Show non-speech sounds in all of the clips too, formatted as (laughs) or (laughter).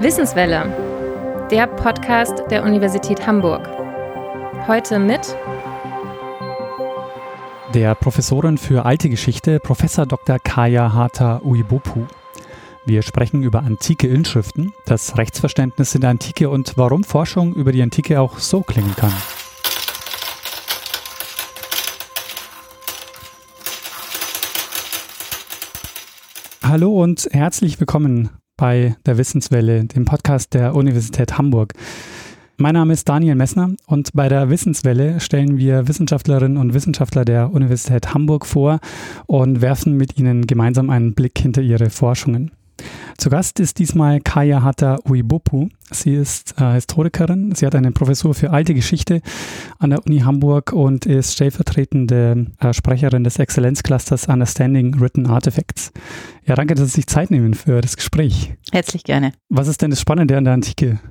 Wissenswelle, der Podcast der Universität Hamburg. Heute mit der Professorin für alte Geschichte, Professor Dr. Kaya Hata Uibopu. Wir sprechen über antike Inschriften, das Rechtsverständnis in der Antike und warum Forschung über die Antike auch so klingen kann. Hallo und herzlich willkommen bei der Wissenswelle, dem Podcast der Universität Hamburg. Mein Name ist Daniel Messner und bei der Wissenswelle stellen wir Wissenschaftlerinnen und Wissenschaftler der Universität Hamburg vor und werfen mit ihnen gemeinsam einen Blick hinter ihre Forschungen. Zu Gast ist diesmal Kaya Hatta Uibopu. Sie ist äh, Historikerin. Sie hat eine Professur für alte Geschichte an der Uni Hamburg und ist stellvertretende äh, Sprecherin des Exzellenzclusters Understanding Written Artifacts. Ja, danke, dass Sie sich Zeit nehmen für das Gespräch. Herzlich gerne. Was ist denn das Spannende an der Antike? (laughs)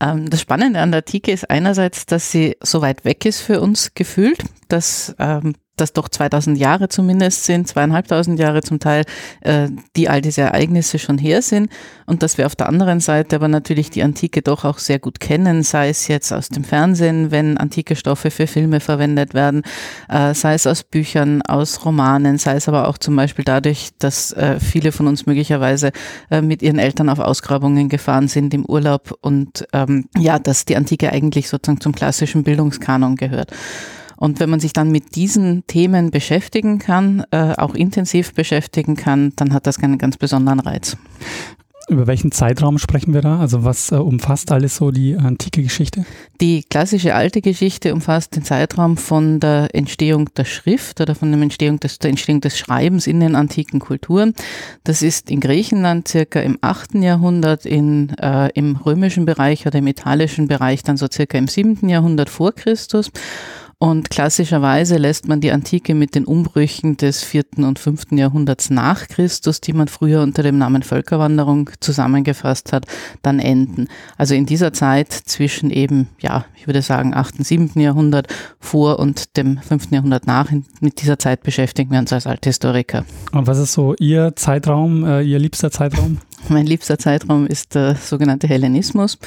Ähm, das Spannende an der Antike ist einerseits, dass sie so weit weg ist für uns gefühlt, dass ähm, das doch 2000 Jahre zumindest sind, zweieinhalbtausend Jahre zum Teil, äh, die all diese Ereignisse schon her sind und dass wir auf der anderen Seite aber natürlich die Antike doch auch sehr gut kennen, sei es jetzt aus dem Fernsehen, wenn antike Stoffe für Filme verwendet werden, äh, sei es aus Büchern, aus Romanen, sei es aber auch zum Beispiel dadurch, dass äh, viele von uns möglicherweise äh, mit ihren Eltern auf Ausgrabungen gefahren sind im Urlaub und ähm, ja, dass die Antike eigentlich sozusagen zum klassischen Bildungskanon gehört. Und wenn man sich dann mit diesen Themen beschäftigen kann, äh, auch intensiv beschäftigen kann, dann hat das einen ganz besonderen Reiz. Über welchen Zeitraum sprechen wir da? Also was äh, umfasst alles so die antike Geschichte? Die klassische alte Geschichte umfasst den Zeitraum von der Entstehung der Schrift oder von der Entstehung des, der Entstehung des Schreibens in den antiken Kulturen. Das ist in Griechenland circa im 8. Jahrhundert, in, äh, im römischen Bereich oder im italischen Bereich dann so circa im 7. Jahrhundert vor Christus. Und klassischerweise lässt man die Antike mit den Umbrüchen des vierten und fünften Jahrhunderts nach Christus, die man früher unter dem Namen Völkerwanderung zusammengefasst hat, dann enden. Also in dieser Zeit zwischen eben, ja, ich würde sagen, achten, siebten Jahrhundert vor und dem fünften Jahrhundert nach. Mit dieser Zeit beschäftigen wir uns als Althistoriker. Und was ist so Ihr Zeitraum, äh, Ihr liebster Zeitraum? Mein liebster Zeitraum ist der sogenannte Hellenismus.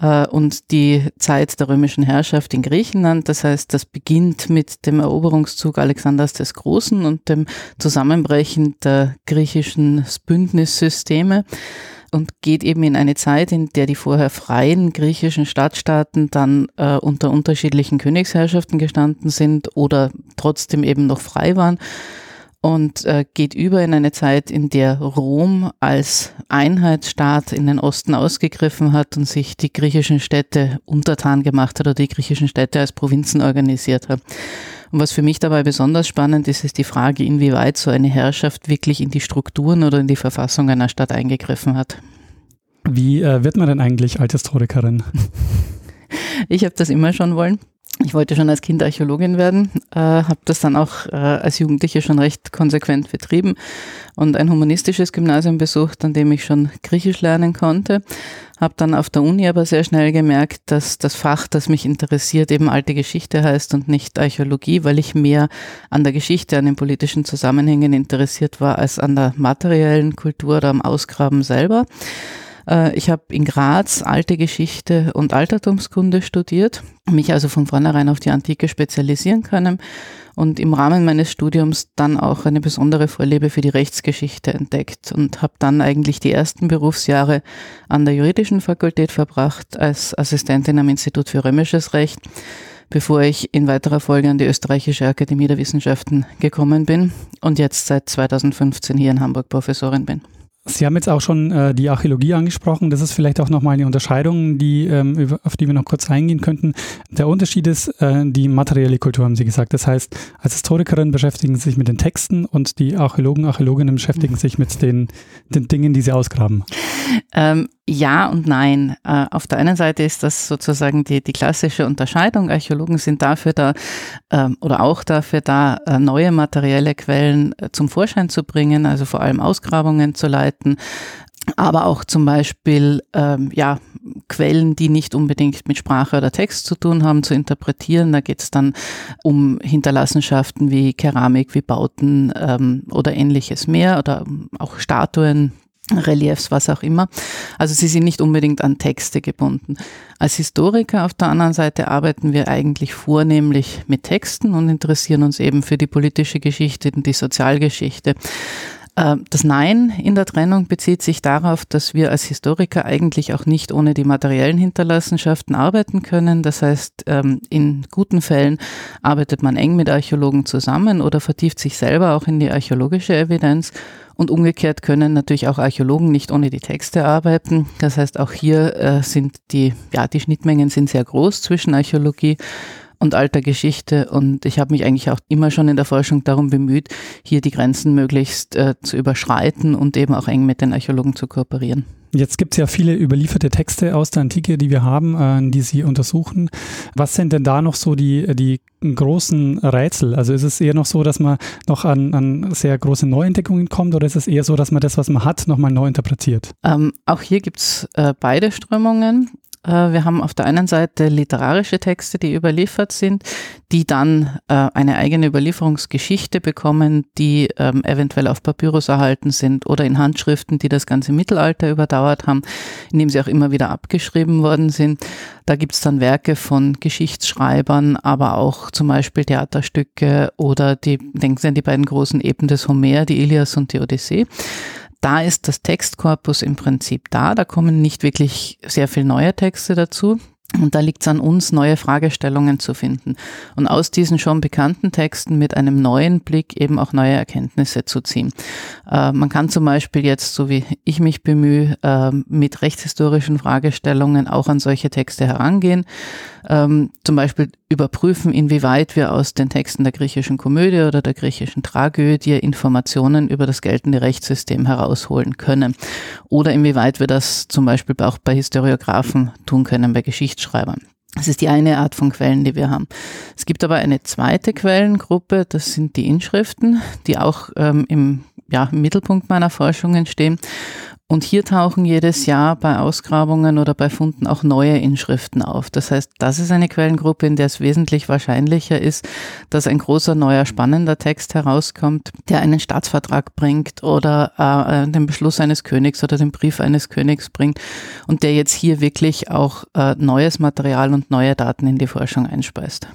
Äh, und die Zeit der römischen Herrschaft in Griechenland. Das heißt, das beginnt mit dem Eroberungszug Alexanders des Großen und dem Zusammenbrechen der griechischen Bündnissysteme und geht eben in eine Zeit, in der die vorher freien griechischen Stadtstaaten dann äh, unter unterschiedlichen Königsherrschaften gestanden sind oder trotzdem eben noch frei waren und äh, geht über in eine Zeit, in der Rom als Einheitsstaat in den Osten ausgegriffen hat und sich die griechischen Städte untertan gemacht hat oder die griechischen Städte als Provinzen organisiert hat. Und was für mich dabei besonders spannend ist, ist die Frage, inwieweit so eine Herrschaft wirklich in die Strukturen oder in die Verfassung einer Stadt eingegriffen hat. Wie äh, wird man denn eigentlich Althistorikerin? Ich habe das immer schon wollen. Ich wollte schon als Kind Archäologin werden, äh, habe das dann auch äh, als Jugendliche schon recht konsequent betrieben und ein humanistisches Gymnasium besucht, an dem ich schon Griechisch lernen konnte. Habe dann auf der Uni aber sehr schnell gemerkt, dass das Fach, das mich interessiert, eben alte Geschichte heißt und nicht Archäologie, weil ich mehr an der Geschichte, an den politischen Zusammenhängen interessiert war, als an der materiellen Kultur oder am Ausgraben selber. Äh, ich habe in Graz alte Geschichte und Altertumskunde studiert, mich also von vornherein auf die Antike spezialisieren können und im Rahmen meines Studiums dann auch eine besondere Vorliebe für die Rechtsgeschichte entdeckt und habe dann eigentlich die ersten Berufsjahre an der juridischen Fakultät verbracht als Assistentin am Institut für römisches Recht bevor ich in weiterer Folge an die Österreichische Akademie der Wissenschaften gekommen bin und jetzt seit 2015 hier in Hamburg Professorin bin. Sie haben jetzt auch schon äh, die Archäologie angesprochen. Das ist vielleicht auch nochmal eine Unterscheidung, die, ähm, auf die wir noch kurz eingehen könnten. Der Unterschied ist äh, die materielle Kultur, haben Sie gesagt. Das heißt, als Historikerin beschäftigen Sie sich mit den Texten und die Archäologen, Archäologinnen beschäftigen sich mit den, den Dingen, die sie ausgraben. Ähm, ja und nein. Äh, auf der einen Seite ist das sozusagen die, die klassische Unterscheidung. Archäologen sind dafür da ähm, oder auch dafür da, äh, neue materielle Quellen äh, zum Vorschein zu bringen, also vor allem Ausgrabungen zu leiten, aber auch zum Beispiel ähm, ja Quellen, die nicht unbedingt mit Sprache oder Text zu tun haben, zu interpretieren. Da geht es dann um Hinterlassenschaften wie Keramik, wie Bauten ähm, oder ähnliches mehr oder auch Statuen, Reliefs, was auch immer. Also sie sind nicht unbedingt an Texte gebunden. Als Historiker auf der anderen Seite arbeiten wir eigentlich vornehmlich mit Texten und interessieren uns eben für die politische Geschichte und die Sozialgeschichte. Ähm, das Nein in der Trennung bezieht sich darauf, dass wir als Historiker eigentlich auch nicht ohne die materiellen Hinterlassenschaften arbeiten können. Das heißt, ähm, in guten Fällen arbeitet man eng mit Archäologen zusammen oder vertieft sich selber auch in die archäologische Evidenz. Und umgekehrt können natürlich auch Archäologen nicht ohne die Texte arbeiten. Das heißt, auch hier äh, sind die, ja, die Schnittmengen sind sehr groß zwischen Archäologie und alter Geschichte. Und ich habe mich eigentlich auch immer schon in der Forschung darum bemüht, hier die Grenzen möglichst äh, zu überschreiten und eben auch eng mit den Archäologen zu kooperieren. Jetzt gibt es ja viele überlieferte Texte aus der Antike, die wir haben, äh, die Sie untersuchen. Was sind denn da noch so die, die großen Rätsel? Also ist es eher noch so, dass man noch an, an sehr große Neuentdeckungen kommt oder ist es eher so, dass man das, was man hat, nochmal neu interpretiert? Ähm, auch hier gibt es äh, beide Strömungen. Äh, wir haben auf der einen Seite literarische Texte, die überliefert sind, die dann äh, eine eigene Überlieferungsgeschichte bekommen, die ähm, eventuell auf Papyrus erhalten sind oder in Handschriften, die das ganze Mittelalter überdauert haben, indem sie auch immer wieder abgeschrieben worden sind. Da gibt es dann Werke von Geschichtsschreibern, aber auch zum Beispiel Theaterstücke oder die, denken Sie an die beiden großen Epen des Homer, die Ilias und die Odyssee da ist das Textkorpus im Prinzip da. Da kommen nicht wirklich sehr viel neue Texte dazu. Und da liegt es an uns, neue Fragestellungen zu finden und aus diesen schon bekannten Texten mit einem neuen Blick eben auch neue Erkenntnisse zu ziehen. Äh, man kann zum Beispiel jetzt, so wie ich mich bemühe, äh, mit rechtshistorischen Fragestellungen auch an solche Texte herangehen. Ähm, zum Beispiel überprüfen, inwieweit wir aus den Texten der griechischen Komödie oder der griechischen Tragödie Informationen über das geltende Rechtssystem herausholen können. Oder inwieweit wir das zum Beispiel auch bei Historiographen tun können, bei Geschichtsschreibern. Das ist die eine Art von Quellen, die wir haben. Es gibt aber eine zweite Quellengruppe, das sind die Inschriften, die auch ähm, im, ja, im Mittelpunkt meiner Forschungen stehen. Und hier tauchen jedes Jahr bei Ausgrabungen oder bei Funden auch neue Inschriften auf. Das heißt, das ist eine Quellengruppe, in der es wesentlich wahrscheinlicher ist, dass ein großer, neuer, spannender Text herauskommt, der einen Staatsvertrag bringt oder äh, den Beschluss eines Königs oder den Brief eines Königs bringt und der jetzt hier wirklich auch äh, neues Material und neue Daten in die Forschung einspeist.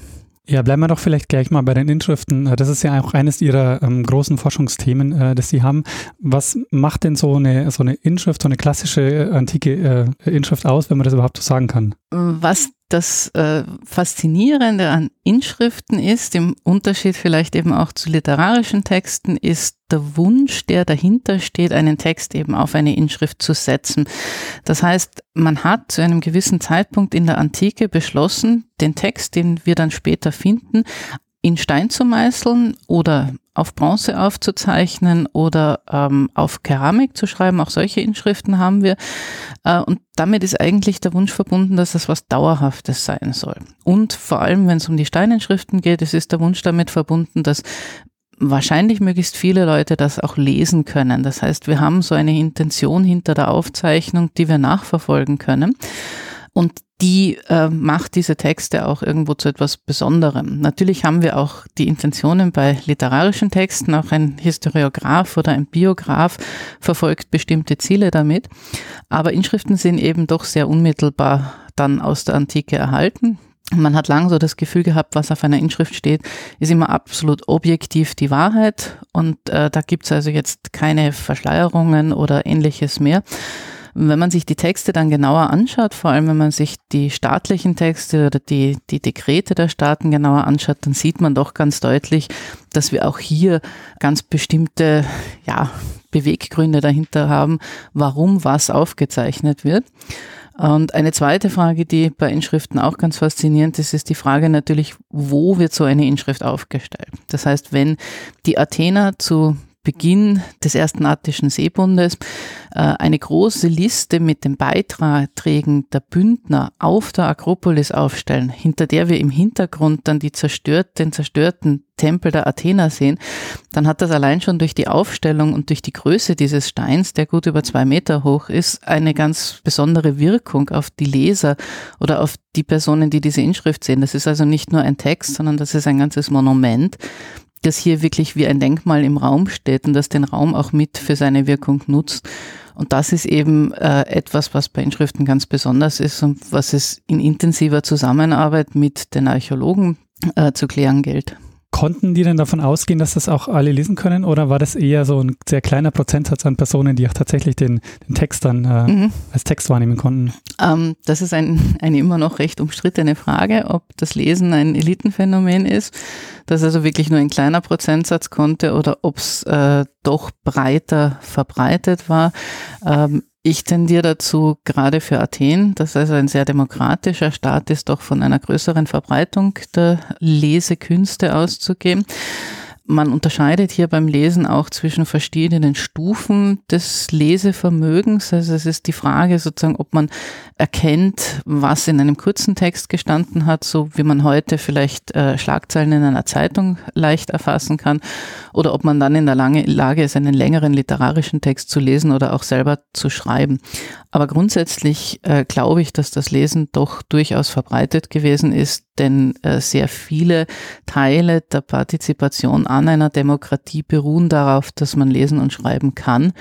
Ja, bleiben wir doch vielleicht gleich mal bei den Inschriften. Äh, das ist ja auch eines Ihrer ähm, großen Forschungsthemen, äh, das Sie haben. Was macht denn so eine, so eine Inschrift, so eine klassische äh, antike äh, Inschrift aus, wenn man das überhaupt so sagen kann? Was das äh, Faszinierende an Inschriften ist, im Unterschied vielleicht eben auch zu literarischen Texten, ist der Wunsch, der dahinter steht, einen Text eben auf eine Inschrift zu setzen. Das heißt, man hat zu einem gewissen Zeitpunkt in der Antike beschlossen, den Text, den wir dann später finden, in Stein zu meißeln oder auf Bronze aufzuzeichnen oder ähm, auf Keramik zu schreiben. Auch solche Inschriften haben wir. Äh, und damit ist eigentlich der Wunsch verbunden, dass das was Dauerhaftes sein soll. Und vor allem, wenn es um die Steininschriften geht, es ist der Wunsch damit verbunden, dass wahrscheinlich möglichst viele Leute das auch lesen können. Das heißt, wir haben so eine Intention hinter der Aufzeichnung, die wir nachverfolgen können. Und die äh, macht diese Texte auch irgendwo zu etwas Besonderem. Natürlich haben wir auch die Intentionen bei literarischen Texten, auch ein Historiograph oder ein Biograph verfolgt bestimmte Ziele damit. Aber Inschriften sind eben doch sehr unmittelbar dann aus der Antike erhalten. Man hat lang so das Gefühl gehabt, was auf einer Inschrift steht, ist immer absolut objektiv die Wahrheit und äh, da gibt's also jetzt keine Verschleierungen oder ähnliches mehr. Wenn man sich die Texte dann genauer anschaut, vor allem wenn man sich die staatlichen Texte oder die, die Dekrete der Staaten genauer anschaut, dann sieht man doch ganz deutlich, dass wir auch hier ganz bestimmte ja, Beweggründe dahinter haben, warum was aufgezeichnet wird. Und eine zweite Frage, die bei Inschriften auch ganz faszinierend ist, ist die Frage natürlich, wo wird so eine Inschrift aufgestellt? Das heißt, wenn die Athener zu Beginn des ersten Attischen Seebundes äh, eine große Liste mit den Beiträgen der Bündner auf der Akropolis aufstellen, hinter der wir im Hintergrund dann die zerstört, den zerstörten Tempel der Athena sehen, dann hat das allein schon durch die Aufstellung und durch die Größe dieses Steins, der gut über zwei Meter hoch ist, eine ganz besondere Wirkung auf die Leser oder auf die Personen, die diese Inschrift sehen. Das ist also nicht nur ein Text, sondern das ist ein ganzes Monument, das hier wirklich wie ein Denkmal im Raum steht und das den Raum auch mit für seine Wirkung nutzt. Und das ist eben äh, etwas, was bei Inschriften ganz besonders ist und was es in intensiver Zusammenarbeit mit den Archäologen äh, zu klären gilt. Konnten die denn davon ausgehen, dass das auch alle lesen können oder war das eher so ein sehr kleiner Prozentsatz an Personen, die auch tatsächlich den, den Text dann äh, mhm. als Text wahrnehmen konnten? Ähm, das ist ein, eine immer noch recht umstrittene Frage, ob das Lesen ein Elitenphänomen ist, das also wirklich nur ein kleiner Prozentsatz konnte oder ob es äh, doch breiter verbreitet war. Ähm, ich tendiere dazu, gerade für Athen, das also ein sehr demokratischer Staat ist, doch von einer größeren Verbreitung der Lesekünste auszugehen. Man unterscheidet hier beim Lesen auch zwischen verschiedenen Stufen des Lesevermögens. Also es ist die Frage sozusagen, ob man erkennt, was in einem kurzen Text gestanden hat, so wie man heute vielleicht äh, Schlagzeilen in einer Zeitung leicht erfassen kann, oder ob man dann in der Lage ist, einen längeren literarischen Text zu lesen oder auch selber zu schreiben. Aber grundsätzlich äh, glaube ich, dass das Lesen doch durchaus verbreitet gewesen ist, denn äh, sehr viele Teile der Partizipation an einer Demokratie beruhen darauf, dass man lesen und schreiben kann.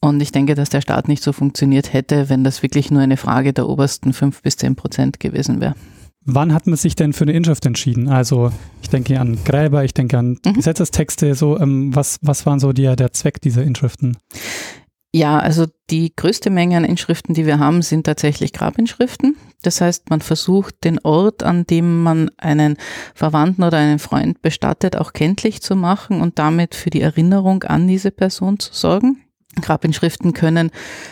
Und ich denke, dass der Staat nicht so funktioniert hätte, wenn das wirklich nur eine Frage der obersten fünf bis zehn Prozent gewesen wäre. Wann hat man sich denn für eine Inschrift entschieden? Also ich denke an Gräber, ich denke an mhm. Gesetzestexte. So, ähm, was, was waren so die, der Zweck dieser Inschriften? Ja, also die größte Menge an Inschriften, die wir haben, sind tatsächlich Grabinschriften. Das heißt, man versucht, den Ort, an dem man einen Verwandten oder einen Freund bestattet, auch kenntlich zu machen und damit für die Erinnerung an diese Person zu sorgen. Grabinschriften können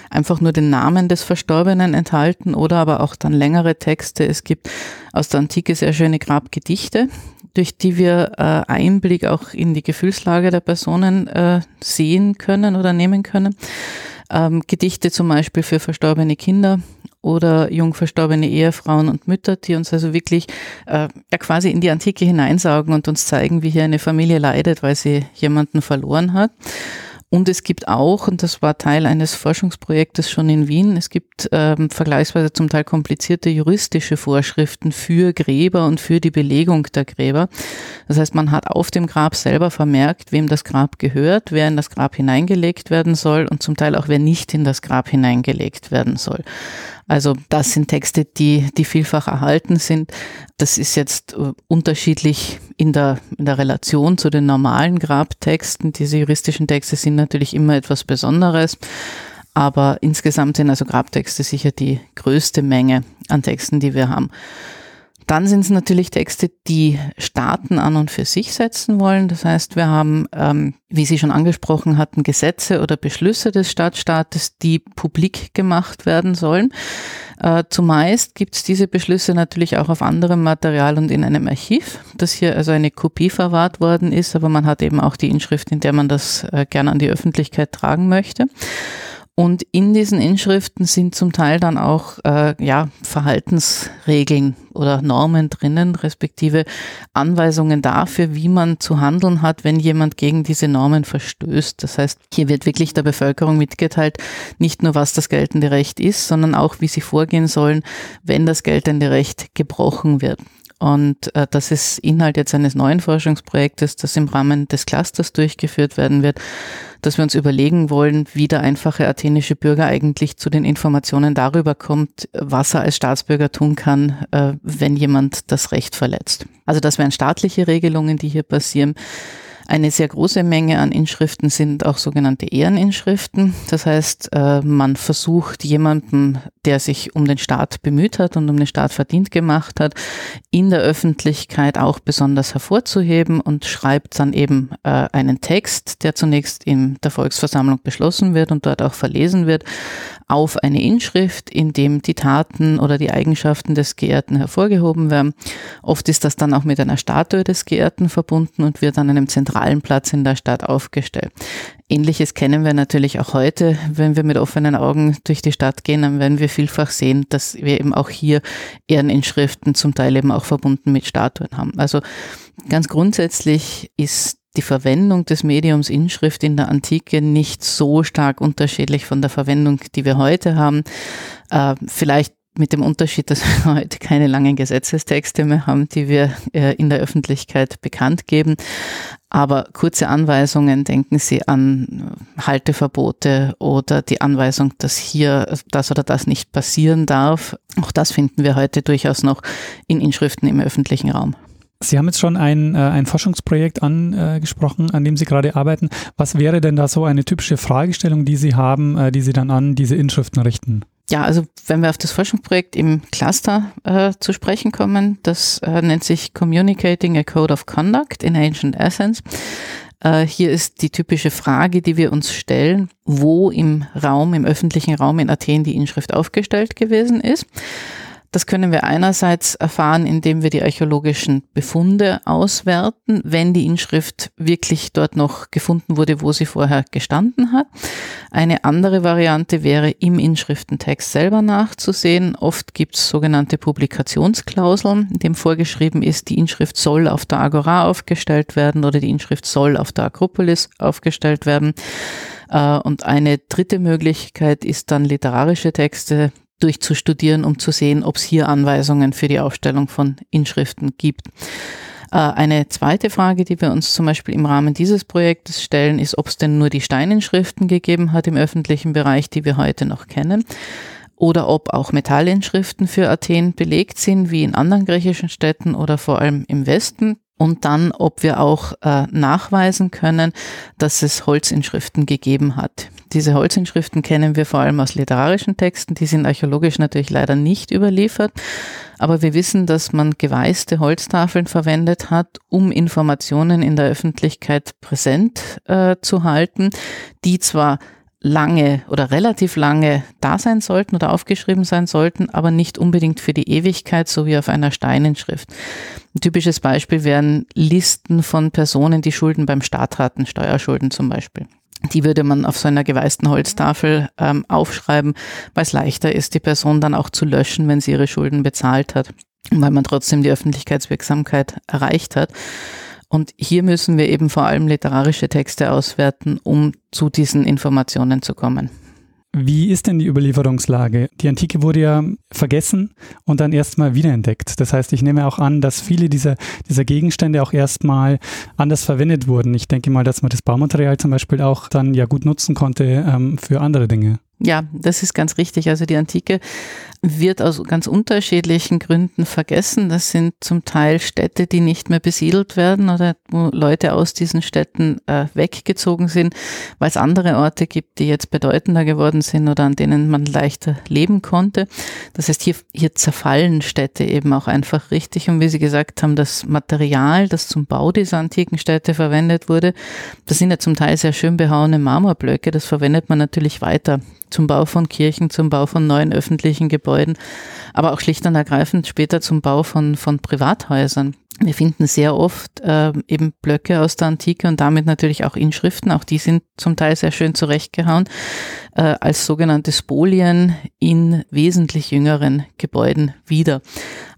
einfach nur den Namen des Verstorbenen enthalten oder aber auch dann längere Texte. Es gibt aus der Antike sehr schöne Grabgedichte, durch die wir äh, Einblick auch in die Gefühlslage der Personen äh, sehen können oder nehmen können. Ähm, Gedichte zum Beispiel für verstorbene Kinder oder jung verstorbene Ehefrauen und Mütter, die uns also wirklich äh, ja quasi in die Antike hineinsaugen und uns zeigen, wie hier eine Familie leidet, weil sie jemanden verloren hat. Und es gibt auch, und das war Teil eines Forschungsprojektes schon in Wien, es gibt ähm, vergleichsweise zum Teil komplizierte juristische Vorschriften für Gräber und für die Belegung der Gräber. Das heißt, man hat auf dem Grab selber vermerkt, wem das Grab gehört, wer in das Grab hineingelegt werden soll und zum Teil auch wer nicht in das Grab hineingelegt werden soll. Also das sind Texte, die, die vielfach erhalten sind. Das ist jetzt äh, unterschiedlich in der, in der Relation zu den normalen Grabtexten. Diese juristischen Texte sind natürlich immer etwas Besonderes. Aber insgesamt sind also Grabtexte sicher die größte Menge an Texten, die wir haben. Dann sind es natürlich Texte, die Staaten an und für sich setzen wollen. Das heißt, wir haben, ähm, wie Sie schon angesprochen hatten, Gesetze oder Beschlüsse des Stadtstaates, die publik gemacht werden sollen. Äh, zumeist gibt es diese Beschlüsse natürlich auch auf anderem Material und in einem Archiv, das hier also eine Kopie verwahrt worden ist, aber man hat eben auch die Inschrift, in der man das äh, gerne an die Öffentlichkeit tragen möchte. Und in diesen Inschriften sind zum Teil dann auch äh, ja, Verhaltensregeln oder Normen drinnen, respektive Anweisungen dafür, wie man zu handeln hat, wenn jemand gegen diese Normen verstößt. Das heißt, hier wird wirklich der Bevölkerung mitgeteilt, nicht nur was das geltende Recht ist, sondern auch, wie sie vorgehen sollen, wenn das geltende Recht gebrochen wird. Und äh, das ist Inhalt jetzt eines neuen Forschungsprojektes, das im Rahmen des Clusters durchgeführt werden wird, dass wir uns überlegen wollen, wie der einfache athenische Bürger eigentlich zu den Informationen darüber kommt, was er als Staatsbürger tun kann, äh, wenn jemand das Recht verletzt. Also das wären staatliche Regelungen, die hier passieren. Eine sehr große Menge an Inschriften sind auch sogenannte Ehreninschriften. Das heißt, äh, man versucht jemanden, der sich um den Staat bemüht hat und um den Staat verdient gemacht hat, in der Öffentlichkeit auch besonders hervorzuheben und schreibt dann eben äh, einen Text, der zunächst in der Volksversammlung beschlossen wird und dort auch verlesen wird, auf eine Inschrift, in dem die Taten oder die Eigenschaften des Geehrten hervorgehoben werden. Oft ist das dann auch mit einer Statue des Geehrten verbunden und wird an einem zentralen zentralen Platz in der Stadt aufgestellt. Ähnliches kennen wir natürlich auch heute. Wenn wir mit offenen Augen durch die Stadt gehen, dann werden wir vielfach sehen, dass wir eben auch hier Ehreninschriften zum Teil eben auch verbunden mit Statuen haben. Also ganz grundsätzlich ist die Verwendung des Mediums Inschrift in der Antike nicht so stark unterschiedlich von der Verwendung, die wir heute haben. Äh, vielleicht mit dem Unterschied, dass wir (laughs) heute keine langen Gesetzestexte mehr haben, die wir äh, in der Öffentlichkeit bekannt geben. Aber kurze Anweisungen, denken Sie an Halteverbote oder die Anweisung, dass hier das oder das nicht passieren darf. Auch das finden wir heute durchaus noch in Inschriften im öffentlichen Raum. Sie haben jetzt schon ein, äh, ein Forschungsprojekt angesprochen, an dem Sie gerade arbeiten. Was wäre denn da so eine typische Fragestellung, die Sie haben, äh, die Sie dann an diese Inschriften richten? Ja, also wenn wir auf das Forschungsprojekt im Cluster äh, zu sprechen kommen, das äh, nennt sich Communicating a Code of Conduct in Ancient Essence. Äh, hier ist die typische Frage, die wir uns stellen, wo im Raum, im öffentlichen Raum in Athen die Inschrift aufgestellt gewesen ist. Das können wir einerseits erfahren, indem wir die archäologischen Befunde auswerten, wenn die Inschrift wirklich dort noch gefunden wurde, wo sie vorher gestanden hat. Eine andere Variante wäre, im Inschriftentext selber nachzusehen. Oft gibt es sogenannte Publikationsklauseln, in dem vorgeschrieben ist, die Inschrift soll auf der Agora aufgestellt werden oder die Inschrift soll auf der Akropolis aufgestellt werden. Äh, und eine dritte Möglichkeit ist dann literarische Texte durchzustudieren, um zu sehen, ob es hier Anweisungen für die Aufstellung von Inschriften gibt. Äh, eine zweite Frage, die wir uns zum Beispiel im Rahmen dieses Projektes stellen, ist, ob es denn nur die Steininschriften gegeben hat im öffentlichen Bereich, die wir heute noch kennen, oder ob auch Metallinschriften für Athen belegt sind, wie in anderen griechischen Städten oder vor allem im Westen und dann, ob wir auch äh, nachweisen können, dass es Holzinschriften gegeben hat. Diese Holzinschriften kennen wir vor allem aus literarischen Texten, die sind archäologisch natürlich leider nicht überliefert, aber wir wissen, dass man geweißte Holztafeln verwendet hat, um Informationen in der Öffentlichkeit präsent äh, zu halten, die zwar lange oder relativ lange da sein sollten oder aufgeschrieben sein sollten, aber nicht unbedingt für die Ewigkeit, so wie auf einer Steinenschrift. Ein typisches Beispiel wären Listen von Personen, die Schulden beim Staat hatten, Steuerschulden zum Beispiel. Die würde man auf so einer geweißten Holztafel ähm, aufschreiben, weil es leichter ist, die Person dann auch zu löschen, wenn sie ihre Schulden bezahlt hat, weil man trotzdem die Öffentlichkeitswirksamkeit erreicht hat. Und hier müssen wir eben vor allem literarische Texte auswerten, um zu diesen Informationen zu kommen. Wie ist denn die Überlieferungslage? Die Antike wurde ja vergessen und dann erstmal wiederentdeckt. Das heißt, ich nehme auch an, dass viele dieser, dieser Gegenstände auch erstmal anders verwendet wurden. Ich denke mal, dass man das Baumaterial zum Beispiel auch dann ja gut nutzen konnte ähm, für andere Dinge. Ja, das ist ganz richtig. Also die Antike wird aus ganz unterschiedlichen Gründen vergessen. Das sind zum Teil Städte, die nicht mehr besiedelt werden oder wo Leute aus diesen Städten äh, weggezogen sind, weil es andere Orte gibt, die jetzt bedeutender geworden sind oder an denen man leichter leben konnte. Das heißt, hier, hier zerfallen Städte eben auch einfach richtig. Und wie Sie gesagt haben, das Material, das zum Bau dieser antiken Städte verwendet wurde, das sind ja zum Teil sehr schön behauene Marmorblöcke. Das verwendet man natürlich weiter zum Bau von Kirchen, zum Bau von neuen öffentlichen Gebäuden, aber auch schlicht und ergreifend später zum Bau von, von Privathäusern. Wir finden sehr oft äh, eben Blöcke aus der Antike und damit natürlich auch Inschriften, auch die sind zum Teil sehr schön zurechtgehauen, äh, als sogenannte Spolien in wesentlich jüngeren Gebäuden wieder.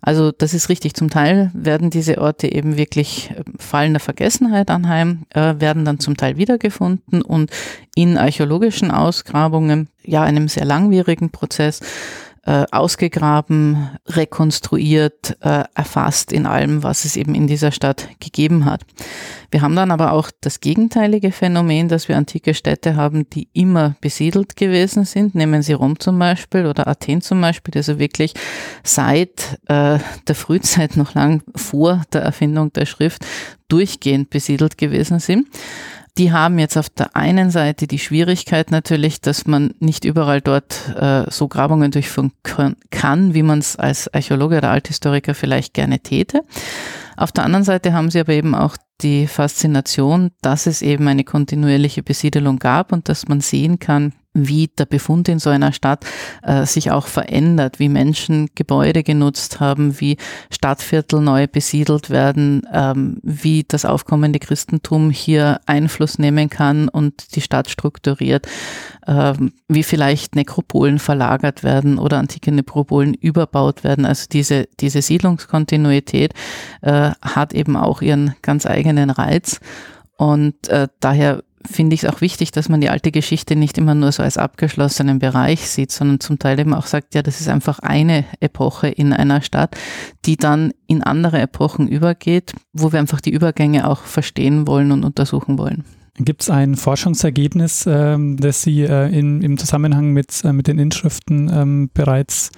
Also das ist richtig. Zum Teil werden diese Orte eben wirklich äh, fallen der Vergessenheit anheim, äh, werden dann zum Teil wiedergefunden und in archäologischen Ausgrabungen, ja, einem sehr langwierigen Prozess, äh, ausgegraben, rekonstruiert, äh, erfasst in allem, was es eben in dieser Stadt gegeben hat. Wir haben dann aber auch das gegenteilige Phänomen, dass wir antike Städte haben, die immer besiedelt gewesen sind. Nehmen Sie Rom zum Beispiel oder Athen zum Beispiel, also wirklich seit äh, der Frühzeit noch lang vor der Erfindung der Schrift durchgehend besiedelt gewesen sind. Die haben jetzt auf der einen Seite die Schwierigkeit natürlich, dass man nicht überall dort äh, so Grabungen durchführen kann, wie man es als Archäologe oder Althistoriker vielleicht gerne täte. Auf der anderen Seite haben sie aber eben auch die Faszination, dass es eben eine kontinuierliche Besiedelung gab und dass man sehen kann, wie der Befund in so einer Stadt äh, sich auch verändert, wie Menschen Gebäude genutzt haben, wie Stadtviertel neu besiedelt werden, ähm, wie das aufkommende Christentum hier Einfluss nehmen kann und die Stadt strukturiert, ähm, wie vielleicht Nekropolen verlagert werden oder antike Nekropolen überbaut werden. Also diese, diese Siedlungskontinuität äh, hat eben auch ihren ganz eigenen Reiz. Und äh, daher finde ich es auch wichtig, dass man die alte Geschichte nicht immer nur so als abgeschlossenen Bereich sieht, sondern zum Teil eben auch sagt, ja, das ist einfach eine Epoche in einer Stadt, die dann in andere Epochen übergeht, wo wir einfach die Übergänge auch verstehen wollen und untersuchen wollen. Gibt es ein Forschungsergebnis, ähm, das Sie äh, in, im Zusammenhang mit, äh, mit den Inschriften ähm, bereits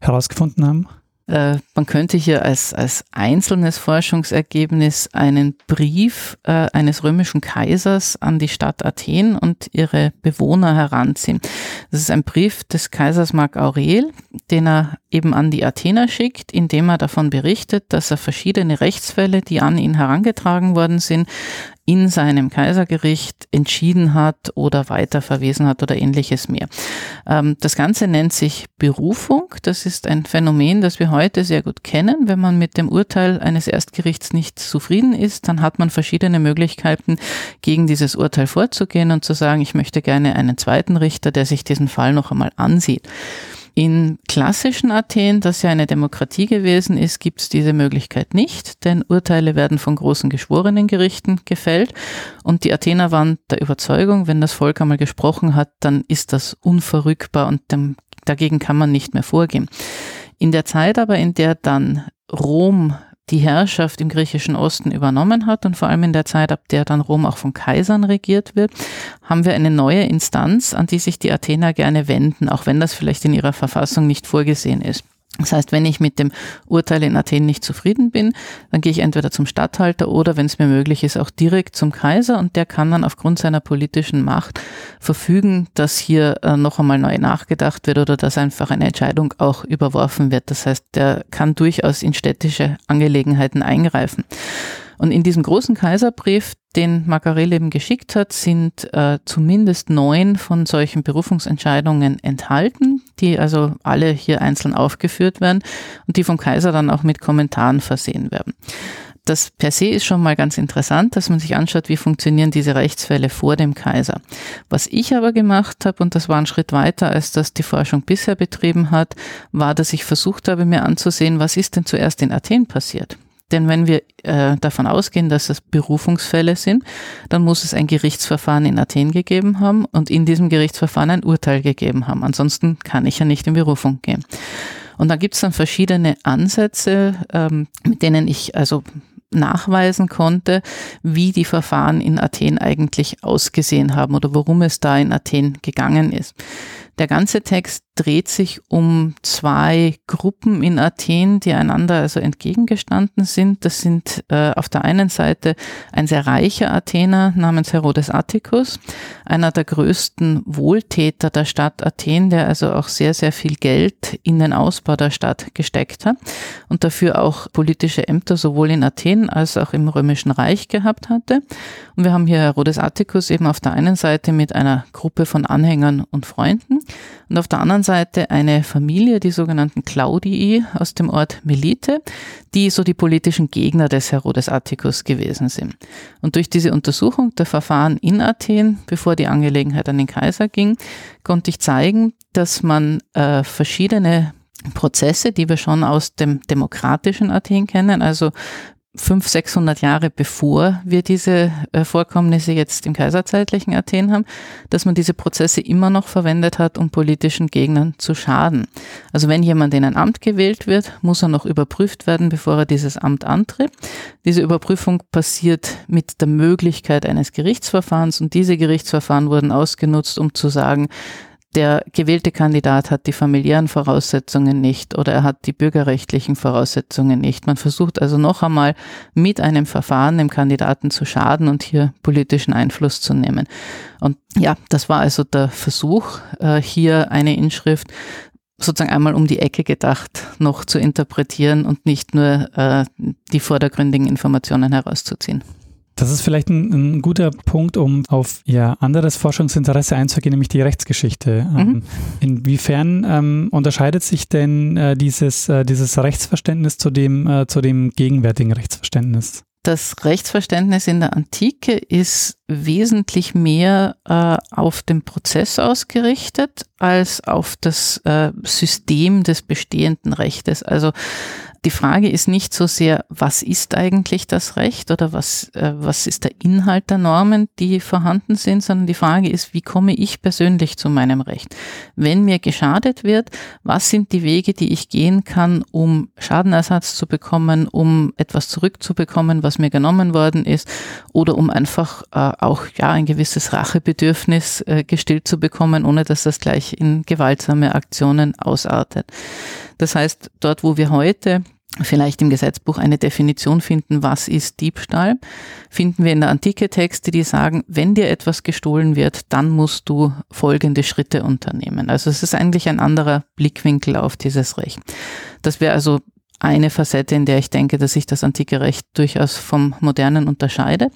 herausgefunden haben? Äh, man könnte hier als, als einzelnes Forschungsergebnis einen Brief äh, eines römischen Kaisers an die Stadt Athen und ihre Bewohner heranziehen. Das ist ein Brief des Kaisers Mark Aurel, den er eben an die Athener schickt, indem er davon berichtet, dass er verschiedene Rechtsfälle, die an ihn herangetragen worden sind, in seinem Kaisergericht entschieden hat oder weiter verwiesen hat oder ähnliches mehr. Ähm, das Ganze nennt sich Berufung. Das ist ein Phänomen, das wir heute sehr gut kennen. Wenn man mit dem Urteil eines Erstgerichts nicht zufrieden ist, dann hat man verschiedene Möglichkeiten, gegen dieses Urteil vorzugehen und zu sagen, ich möchte gerne einen zweiten Richter, der sich diesen Fall noch einmal ansieht. In klassischen Athen, das ja eine Demokratie gewesen ist, gibt es diese Möglichkeit nicht, denn Urteile werden von großen Geschworenengerichten gefällt und die Athener waren der Überzeugung, wenn das Volk einmal gesprochen hat, dann ist das unverrückbar und dem, dagegen kann man nicht mehr vorgehen. In der Zeit aber, in der dann Rom die Herrschaft im griechischen Osten übernommen hat und vor allem in der Zeit, ab der dann Rom auch von Kaisern regiert wird, haben wir eine neue Instanz, an die sich die Athener gerne wenden, auch wenn das vielleicht in ihrer Verfassung nicht vorgesehen ist. Das heißt, wenn ich mit dem Urteil in Athen nicht zufrieden bin, dann gehe ich entweder zum Statthalter oder, wenn es mir möglich ist, auch direkt zum Kaiser und der kann dann aufgrund seiner politischen Macht verfügen, dass hier äh, noch einmal neu nachgedacht wird oder dass einfach eine Entscheidung auch überworfen wird. Das heißt, der kann durchaus in städtische Angelegenheiten eingreifen. Und in diesem großen Kaiserbrief, den Macarel eben geschickt hat, sind äh, zumindest neun von solchen Berufungsentscheidungen enthalten, die also alle hier einzeln aufgeführt werden und die vom Kaiser dann auch mit Kommentaren versehen werden. Das per se ist schon mal ganz interessant, dass man sich anschaut, wie funktionieren diese Rechtsfälle vor dem Kaiser. Was ich aber gemacht habe, und das war ein Schritt weiter, als das die Forschung bisher betrieben hat, war, dass ich versucht habe, mir anzusehen, was ist denn zuerst in Athen passiert. Denn wenn wir äh, davon ausgehen, dass es Berufungsfälle sind, dann muss es ein Gerichtsverfahren in Athen gegeben haben und in diesem Gerichtsverfahren ein Urteil gegeben haben. Ansonsten kann ich ja nicht in Berufung gehen. Und da gibt es dann verschiedene Ansätze, ähm, mit denen ich also nachweisen konnte, wie die Verfahren in Athen eigentlich ausgesehen haben oder worum es da in Athen gegangen ist. Der ganze Text dreht sich um zwei Gruppen in Athen, die einander also entgegengestanden sind. Das sind äh, auf der einen Seite ein sehr reicher Athener namens Herodes Atticus, einer der größten Wohltäter der Stadt Athen, der also auch sehr, sehr viel Geld in den Ausbau der Stadt gesteckt hat und dafür auch politische Ämter sowohl in Athen als auch im Römischen Reich gehabt hatte. Und wir haben hier Herodes Atticus eben auf der einen Seite mit einer Gruppe von Anhängern und Freunden und auf der anderen Seite eine Familie, die sogenannten Claudii aus dem Ort Melite, die so die politischen Gegner des Herodes Atticus gewesen sind. Und durch diese Untersuchung der Verfahren in Athen, bevor die Angelegenheit an den Kaiser ging, konnte ich zeigen, dass man äh, verschiedene Prozesse, die wir schon aus dem demokratischen Athen kennen, also 500, 600 Jahre bevor wir diese äh, Vorkommnisse jetzt im kaiserzeitlichen Athen haben, dass man diese Prozesse immer noch verwendet hat, um politischen Gegnern zu schaden. Also wenn jemand in ein Amt gewählt wird, muss er noch überprüft werden, bevor er dieses Amt antritt. Diese Überprüfung passiert mit der Möglichkeit eines Gerichtsverfahrens und diese Gerichtsverfahren wurden ausgenutzt, um zu sagen, der gewählte Kandidat hat die familiären Voraussetzungen nicht oder er hat die bürgerrechtlichen Voraussetzungen nicht. Man versucht also noch einmal mit einem Verfahren dem Kandidaten zu schaden und hier politischen Einfluss zu nehmen. Und ja, das war also der Versuch, äh, hier eine Inschrift sozusagen einmal um die Ecke gedacht noch zu interpretieren und nicht nur äh, die vordergründigen Informationen herauszuziehen. Das ist vielleicht ein, ein, guter Punkt, um auf Ihr anderes Forschungsinteresse einzugehen, nämlich die Rechtsgeschichte. Mhm. Ähm, inwiefern ähm, unterscheidet sich denn äh, dieses, äh, dieses Rechtsverständnis zu dem, äh, zu dem gegenwärtigen Rechtsverständnis? Das Rechtsverständnis in der Antike ist wesentlich mehr äh, auf den Prozess ausgerichtet als auf das äh, System des bestehenden Rechtes. Also die Frage ist nicht so sehr, was ist eigentlich das Recht oder was, äh, was ist der Inhalt der Normen, die vorhanden sind, sondern die Frage ist, wie komme ich persönlich zu meinem Recht? Wenn mir geschadet wird, was sind die Wege, die ich gehen kann, um Schadenersatz zu bekommen, um etwas zurückzubekommen, was mir genommen worden ist oder um einfach äh, auch ja ein gewisses Rachebedürfnis äh, gestillt zu bekommen, ohne dass das gleich in gewaltsame Aktionen ausartet. Das heißt, dort, wo wir heute vielleicht im Gesetzbuch eine Definition finden, was ist Diebstahl, finden wir in der Antike Texte, die sagen, wenn dir etwas gestohlen wird, dann musst du folgende Schritte unternehmen. Also es ist eigentlich ein anderer Blickwinkel auf dieses Recht. Das wäre also eine Facette, in der ich denke, dass sich das antike Recht durchaus vom modernen unterscheidet.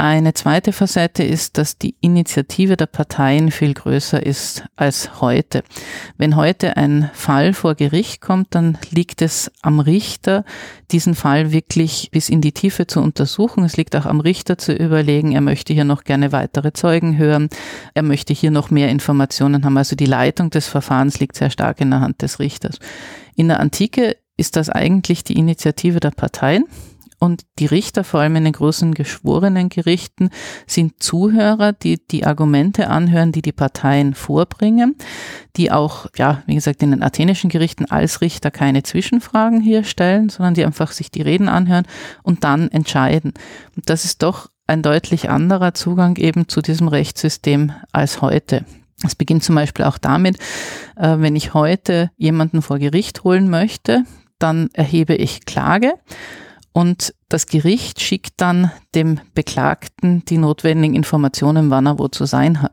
Eine zweite Facette ist, dass die Initiative der Parteien viel größer ist als heute. Wenn heute ein Fall vor Gericht kommt, dann liegt es am Richter, diesen Fall wirklich bis in die Tiefe zu untersuchen. Es liegt auch am Richter zu überlegen, er möchte hier noch gerne weitere Zeugen hören, er möchte hier noch mehr Informationen haben. Also die Leitung des Verfahrens liegt sehr stark in der Hand des Richters. In der Antike ist das eigentlich die Initiative der Parteien. Und die Richter, vor allem in den großen geschworenen Gerichten, sind Zuhörer, die die Argumente anhören, die die Parteien vorbringen, die auch, ja, wie gesagt, in den athenischen Gerichten als Richter keine Zwischenfragen hier stellen, sondern die einfach sich die Reden anhören und dann entscheiden. Und das ist doch ein deutlich anderer Zugang eben zu diesem Rechtssystem als heute. Es beginnt zum Beispiel auch damit, äh, wenn ich heute jemanden vor Gericht holen möchte, dann erhebe ich Klage und das Gericht schickt dann dem Beklagten die notwendigen Informationen, wann er wo zu sein hat.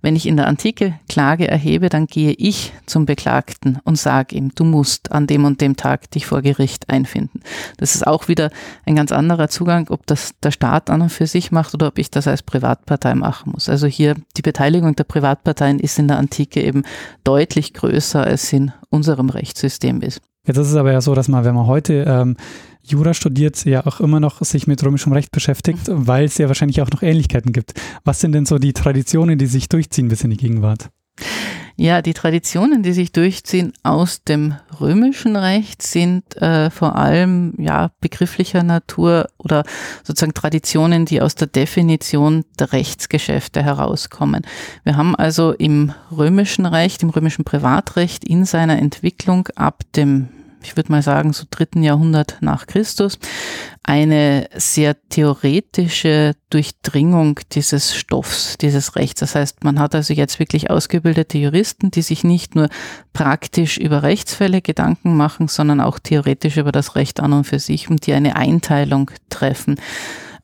Wenn ich in der Antike Klage erhebe, dann gehe ich zum Beklagten und sage ihm, du musst an dem und dem Tag dich vor Gericht einfinden. Das ist auch wieder ein ganz anderer Zugang, ob das der Staat an und für sich macht oder ob ich das als Privatpartei machen muss. Also hier die Beteiligung der Privatparteien ist in der Antike eben deutlich größer, als in unserem Rechtssystem ist. Jetzt ist es aber ja so, dass man, wenn man heute ähm, Jura studiert, ja auch immer noch sich mit römischem Recht beschäftigt, weil es ja wahrscheinlich auch noch Ähnlichkeiten gibt. Was sind denn so die Traditionen, die sich durchziehen bis in die Gegenwart? Ja, die Traditionen, die sich durchziehen aus dem römischen Recht, sind äh, vor allem ja begrifflicher Natur oder sozusagen Traditionen, die aus der Definition der Rechtsgeschäfte herauskommen. Wir haben also im römischen Recht, im römischen Privatrecht in seiner Entwicklung ab dem ich würde mal sagen, so dritten Jahrhundert nach Christus, eine sehr theoretische Durchdringung dieses Stoffs, dieses Rechts. Das heißt, man hat also jetzt wirklich ausgebildete Juristen, die sich nicht nur praktisch über Rechtsfälle Gedanken machen, sondern auch theoretisch über das Recht an und für sich und die eine Einteilung treffen.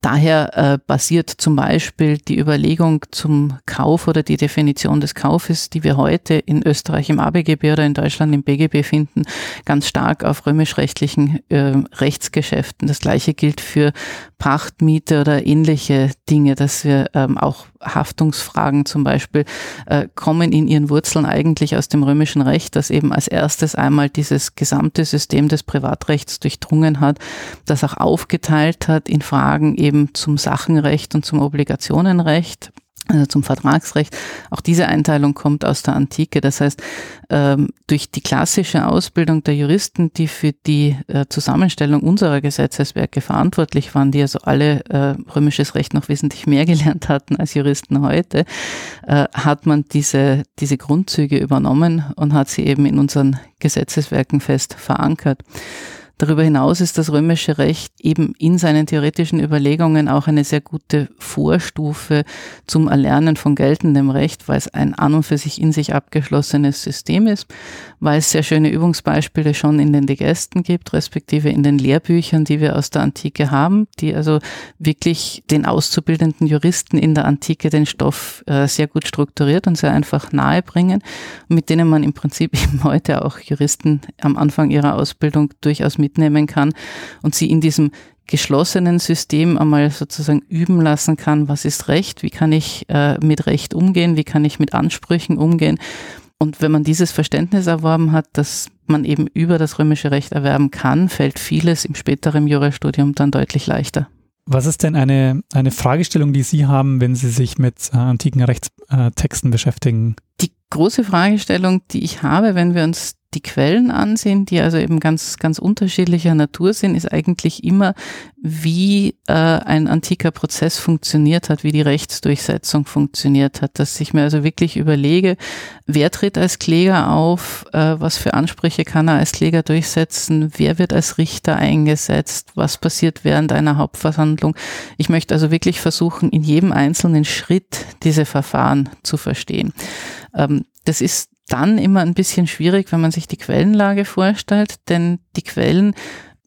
Daher äh, basiert zum Beispiel die Überlegung zum Kauf oder die Definition des Kaufes, die wir heute in Österreich im ABGB oder in Deutschland im BGB finden, ganz stark auf römisch-rechtlichen äh, Rechtsgeschäften. Das gleiche gilt für Pachtmiete oder ähnliche Dinge, dass wir ähm, auch Haftungsfragen zum Beispiel äh, kommen in ihren Wurzeln eigentlich aus dem römischen Recht, das eben als erstes einmal dieses gesamte System des Privatrechts durchdrungen hat, das auch aufgeteilt hat in Fragen eben zum Sachenrecht und zum Obligationenrecht also zum Vertragsrecht. Auch diese Einteilung kommt aus der Antike. Das heißt, ähm, durch die klassische Ausbildung der Juristen, die für die äh, Zusammenstellung unserer Gesetzeswerke verantwortlich waren, die also alle äh, römisches Recht noch wesentlich mehr gelernt hatten als Juristen heute, hat man diese, diese Grundzüge übernommen und hat sie eben in unseren Gesetzeswerken fest verankert. Darüber hinaus ist das römische Recht eben in seinen theoretischen Überlegungen auch eine sehr gute Vorstufe zum Erlernen von geltendem Recht, weil es ein an und für sich in sich abgeschlossenes System ist, weil es sehr schöne Übungsbeispiele schon in den Digesten gibt, respektive in den Lehrbüchern, die wir aus der Antike haben, die also wirklich den auszubildenden Juristen in der Antike den Stoff äh, sehr gut strukturiert und sehr einfach nahe bringen, mit denen man im Prinzip eben (laughs) heute auch Juristen am Anfang ihrer Ausbildung durchaus mit mitnehmen kann und sie in diesem geschlossenen System einmal sozusagen üben lassen kann, was ist Recht, wie kann ich äh, mit Recht umgehen, wie kann ich mit Ansprüchen umgehen. Und wenn man dieses Verständnis erworben hat, dass man eben über das römische Recht erwerben kann, fällt vieles im späteren Jurastudium dann deutlich leichter. Was ist denn eine, eine Fragestellung, die Sie haben, wenn Sie sich mit äh, antiken Rechtstexten beschäftigen? Die große Fragestellung, die ich habe, wenn wir uns die Quellen ansehen, die also eben ganz, ganz unterschiedlicher Natur sind, ist eigentlich immer, wie äh, ein antiker Prozess funktioniert hat, wie die Rechtsdurchsetzung funktioniert hat, dass ich mir also wirklich überlege, wer tritt als Kläger auf, äh, was für Ansprüche kann er als Kläger durchsetzen, wer wird als Richter eingesetzt, was passiert während einer Hauptverhandlung. Ich möchte also wirklich versuchen, in jedem einzelnen Schritt diese Verfahren zu verstehen. Ähm, das ist dann immer ein bisschen schwierig, wenn man sich die Quellenlage vorstellt, denn die Quellen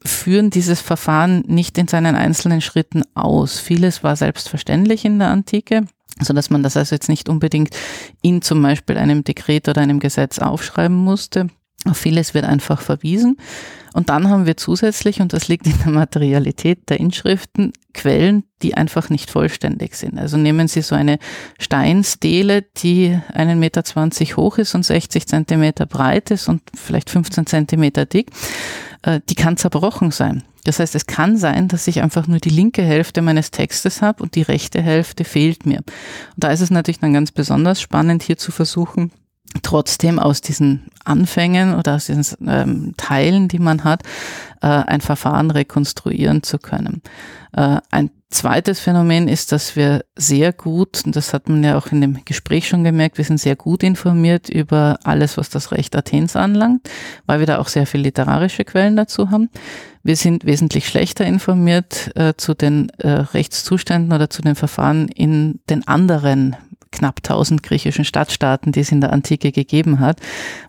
führen dieses Verfahren nicht in seinen einzelnen Schritten aus. Vieles war selbstverständlich in der Antike, so dass man das also jetzt nicht unbedingt in zum Beispiel einem Dekret oder einem Gesetz aufschreiben musste. Auf vieles wird einfach verwiesen. Und dann haben wir zusätzlich, und das liegt in der Materialität der Inschriften, Quellen, die einfach nicht vollständig sind. Also nehmen Sie so eine Steinstele, die einen Meter zwanzig hoch ist und 60 Zentimeter breit ist und vielleicht 15 Zentimeter dick. Äh, die kann zerbrochen sein. Das heißt, es kann sein, dass ich einfach nur die linke Hälfte meines Textes habe und die rechte Hälfte fehlt mir. Und da ist es natürlich dann ganz besonders spannend, hier zu versuchen, trotzdem aus diesen Anfängen oder aus diesen ähm, Teilen, die man hat, äh, ein Verfahren rekonstruieren zu können. Äh, ein zweites Phänomen ist, dass wir sehr gut, und das hat man ja auch in dem Gespräch schon gemerkt, wir sind sehr gut informiert über alles, was das Recht Athens anlangt, weil wir da auch sehr viel literarische Quellen dazu haben. Wir sind wesentlich schlechter informiert äh, zu den äh, Rechtszuständen oder zu den Verfahren in den anderen knapp 1000 griechischen Stadtstaaten, die es in der Antike gegeben hat,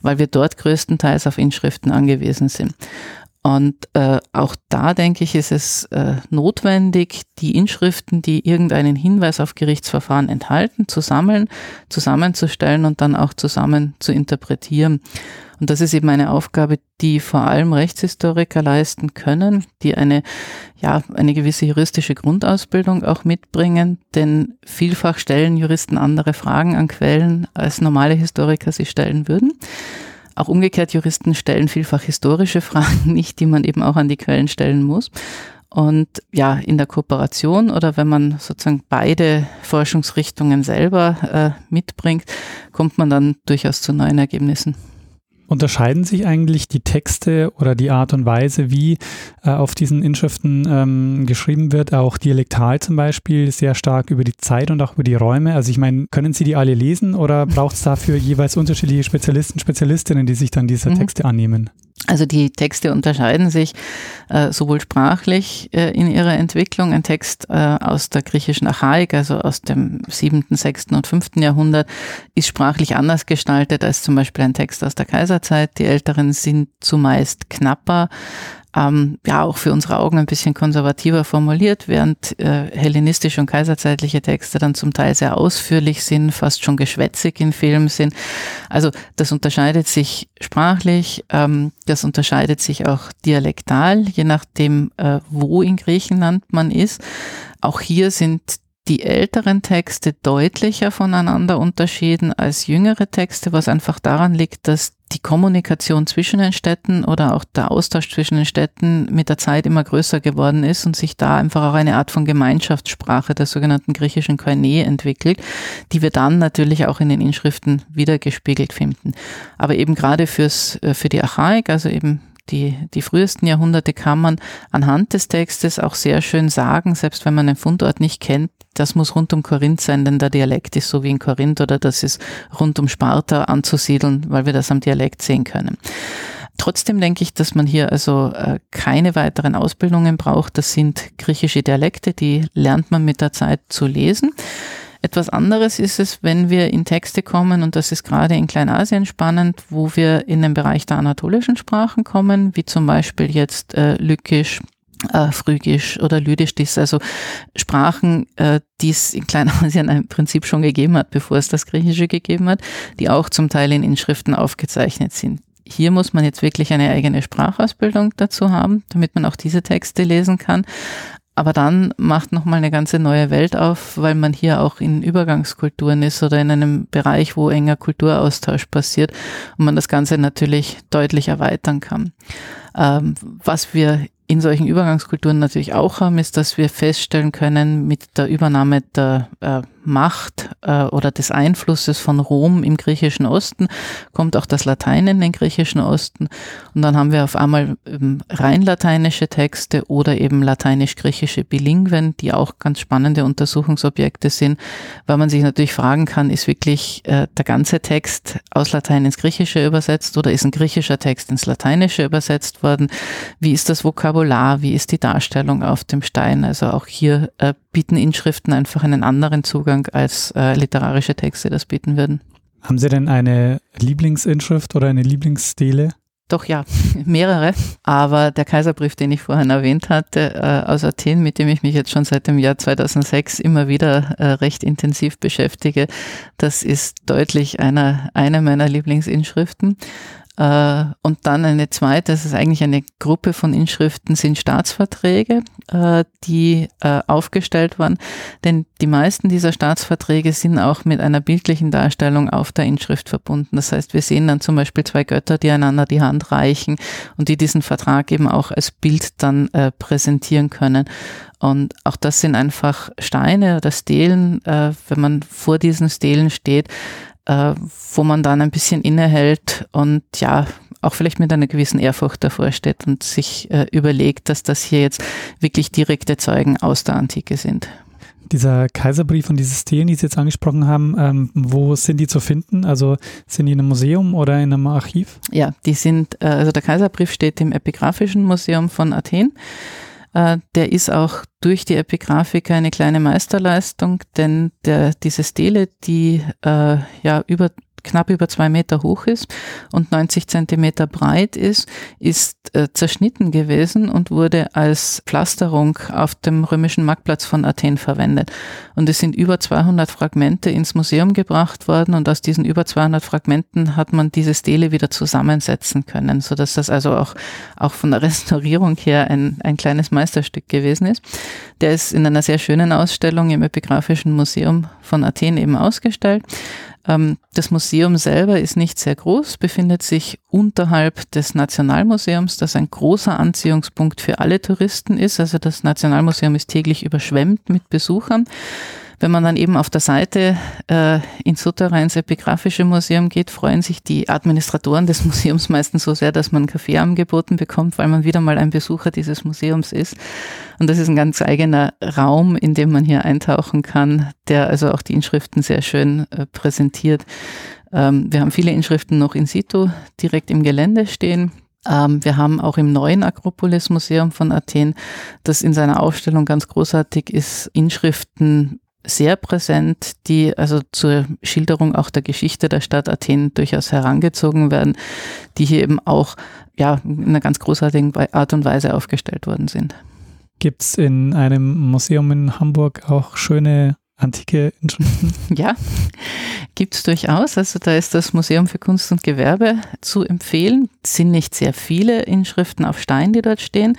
weil wir dort größtenteils auf Inschriften angewiesen sind. Und äh, auch da denke ich, ist es äh, notwendig, die Inschriften, die irgendeinen Hinweis auf Gerichtsverfahren enthalten, zu sammeln, zusammenzustellen und dann auch zusammen zu interpretieren. Und das ist eben eine Aufgabe, die vor allem Rechtshistoriker leisten können, die eine, ja, eine gewisse juristische Grundausbildung auch mitbringen, denn vielfach stellen Juristen andere Fragen an Quellen, als normale Historiker sie stellen würden. Auch umgekehrt, Juristen stellen vielfach historische Fragen (laughs) nicht, die man eben auch an die Quellen stellen muss. Und ja, in der Kooperation oder wenn man sozusagen beide Forschungsrichtungen selber äh, mitbringt, kommt man dann durchaus zu neuen Ergebnissen. Unterscheiden sich eigentlich die Texte oder die Art und Weise, wie äh, auf diesen Inschriften ähm, geschrieben wird, auch dialektal zum Beispiel, sehr stark über die Zeit und auch über die Räume? Also ich meine, können Sie die alle lesen oder braucht es dafür jeweils unterschiedliche Spezialisten, Spezialistinnen, die sich dann dieser mhm. Texte annehmen? Also die Texte unterscheiden sich äh, sowohl sprachlich äh, in ihrer Entwicklung. Ein Text äh, aus der griechischen Archaik, also aus dem siebten, sechsten und fünften Jahrhundert, ist sprachlich anders gestaltet als zum Beispiel ein Text aus der Kaiserzeit. Die älteren sind zumeist knapper, ähm, ja auch für unsere Augen ein bisschen konservativer formuliert, während äh, hellenistische und kaiserzeitliche Texte dann zum Teil sehr ausführlich sind, fast schon geschwätzig in Filmen sind. Also das unterscheidet sich sprachlich, ähm, das unterscheidet sich auch dialektal, je nachdem, äh, wo in Griechenland man ist. Auch hier sind die älteren Texte deutlicher voneinander unterschieden als jüngere Texte, was einfach daran liegt, dass die Kommunikation zwischen den Städten oder auch der Austausch zwischen den Städten mit der Zeit immer größer geworden ist und sich da einfach auch eine Art von Gemeinschaftssprache der sogenannten griechischen Koine entwickelt, die wir dann natürlich auch in den Inschriften wiedergespiegelt finden. Aber eben gerade fürs, äh, für die Archaik, also eben die, die frühesten Jahrhunderte kann man anhand des Textes auch sehr schön sagen, selbst wenn man den Fundort nicht kennt, das muss rund um Korinth sein, denn der Dialekt ist so wie in Korinth oder das ist rund um Sparta anzusiedeln, weil wir das am Dialekt sehen können. Trotzdem denke ich, dass man hier also äh, keine weiteren Ausbildungen braucht. Das sind griechische Dialekte, die lernt man mit der Zeit zu lesen. Etwas anderes ist es, wenn wir in Texte kommen, und das ist gerade in Kleinasien spannend, wo wir in den Bereich der anatolischen Sprachen kommen, wie zum Beispiel jetzt äh, Lykisch, äh, Phrygisch oder Lydisch, das also Sprachen, äh, die es in Kleinasien (laughs) im Prinzip schon gegeben hat, bevor es das Griechische gegeben hat, die auch zum Teil in Inschriften aufgezeichnet sind. hier muss man jetzt wirklich eine eigene Sprachausbildung dazu haben, damit man auch diese Texte lesen kann. Aber dann macht nochmal eine ganze neue Welt auf, weil man hier auch in Übergangskulturen ist oder in einem Bereich, wo enger Kulturaustausch passiert und man das Ganze natürlich deutlich erweitern kann. Ähm, was wir in solchen Übergangskulturen natürlich auch haben, ist, dass wir feststellen können, mit der Übernahme der äh, Macht äh, oder des Einflusses von Rom im griechischen Osten kommt auch das Latein in den griechischen Osten. Und dann haben wir auf einmal ähm, rein lateinische Texte oder eben lateinisch-griechische Bilingven, die auch ganz spannende Untersuchungsobjekte sind, weil man sich natürlich fragen kann, ist wirklich äh, der ganze Text aus Latein ins Griechische übersetzt oder ist ein griechischer Text ins Lateinische übersetzt worden? Wie ist das Vokabular? Wie ist die Darstellung auf dem Stein. Also auch hier äh, bieten Inschriften einfach einen anderen Zugang als äh, literarische Texte das bieten würden. Haben Sie denn eine Lieblingsinschrift oder eine Lieblingsstele? Doch ja, (laughs) mehrere. Aber der Kaiserbrief, den ich vorhin erwähnt hatte, äh, aus Athen, mit dem ich mich jetzt schon seit dem Jahr 2006 immer wieder äh, recht intensiv beschäftige, das ist deutlich einer, eine meiner Lieblingsinschriften. Äh, und dann eine zweite, das ist eigentlich eine Gruppe von Inschriften, sind Staatsverträge, äh, die äh, aufgestellt waren. Denn die meisten dieser Staatsverträge sind auch mit einer bildlichen Darstellung auf der Inschrift verbunden. Das heißt, wir sehen dann zum Beispiel zwei Götter, die einander die Hand reichen und die diesen Vertrag eben auch als Bild dann präsentieren können. Und auch das sind einfach Steine oder Stelen, wenn man vor diesen Stelen steht, äh, wo man dann ein bisschen innehält und ja, auch vielleicht mit einer gewissen Ehrfurcht davor steht und sich äh, überlegt, dass das hier jetzt wirklich direkte Zeugen aus der Antike sind. Dieser Kaiserbrief und diese Stelen, die Sie jetzt angesprochen haben, ähm, wo sind die zu finden? Also sind die in einem Museum oder in einem Archiv? Ja, die sind, äh, also der Kaiserbrief steht im Epigraphischen Museum von Athen. Äh, der ist auch durch die Epigraphika eine kleine Meisterleistung, denn der, diese Stele, die äh, ja über knapp über zwei Meter hoch ist und 90 Zentimeter breit ist, ist äh, zerschnitten gewesen und wurde als Pflasterung auf dem römischen Marktplatz von Athen verwendet. Und es sind über 200 Fragmente ins Museum gebracht worden und aus diesen über 200 Fragmenten hat man diese Stele wieder zusammensetzen können, so dass das also auch, auch von der Restaurierung her ein, ein kleines Meisterstück gewesen ist. Der ist in einer sehr schönen Ausstellung im Epigraphischen Museum von Athen eben ausgestellt. Ähm, das Museum selber ist nicht sehr groß, befindet sich unterhalb des Nationalmuseums, das ein großer Anziehungspunkt für alle Touristen ist. Also das Nationalmuseum ist täglich überschwemmt mit Besuchern. Wenn man dann eben auf der Seite äh, ins Souterrains Epigraphische Museum geht, freuen sich die Administratoren des (laughs) Museums meistens so sehr, dass man Kaffee angeboten bekommt, weil man wieder mal ein Besucher dieses Museums ist. Und das ist ein ganz eigener Raum, in dem man hier eintauchen kann, der also auch die Inschriften sehr schön äh, präsentiert. Ähm, wir haben viele Inschriften noch in situ direkt im Gelände stehen. Ähm, wir haben auch im neuen Akropolis Museum von Athen, das in seiner Aufstellung ganz großartig ist, Inschriften sehr präsent, die also zur Schilderung auch der Geschichte der Stadt Athen durchaus herangezogen werden, die hier eben auch ja, in einer ganz großartigen Art und Weise aufgestellt worden sind. Gibt es in einem Museum in Hamburg auch schöne antike Inschriften? (laughs) Ja, gibt es durchaus. Also da ist das Museum für Kunst und Gewerbe zu empfehlen. Es sind nicht sehr viele Inschriften auf Stein, die dort stehen,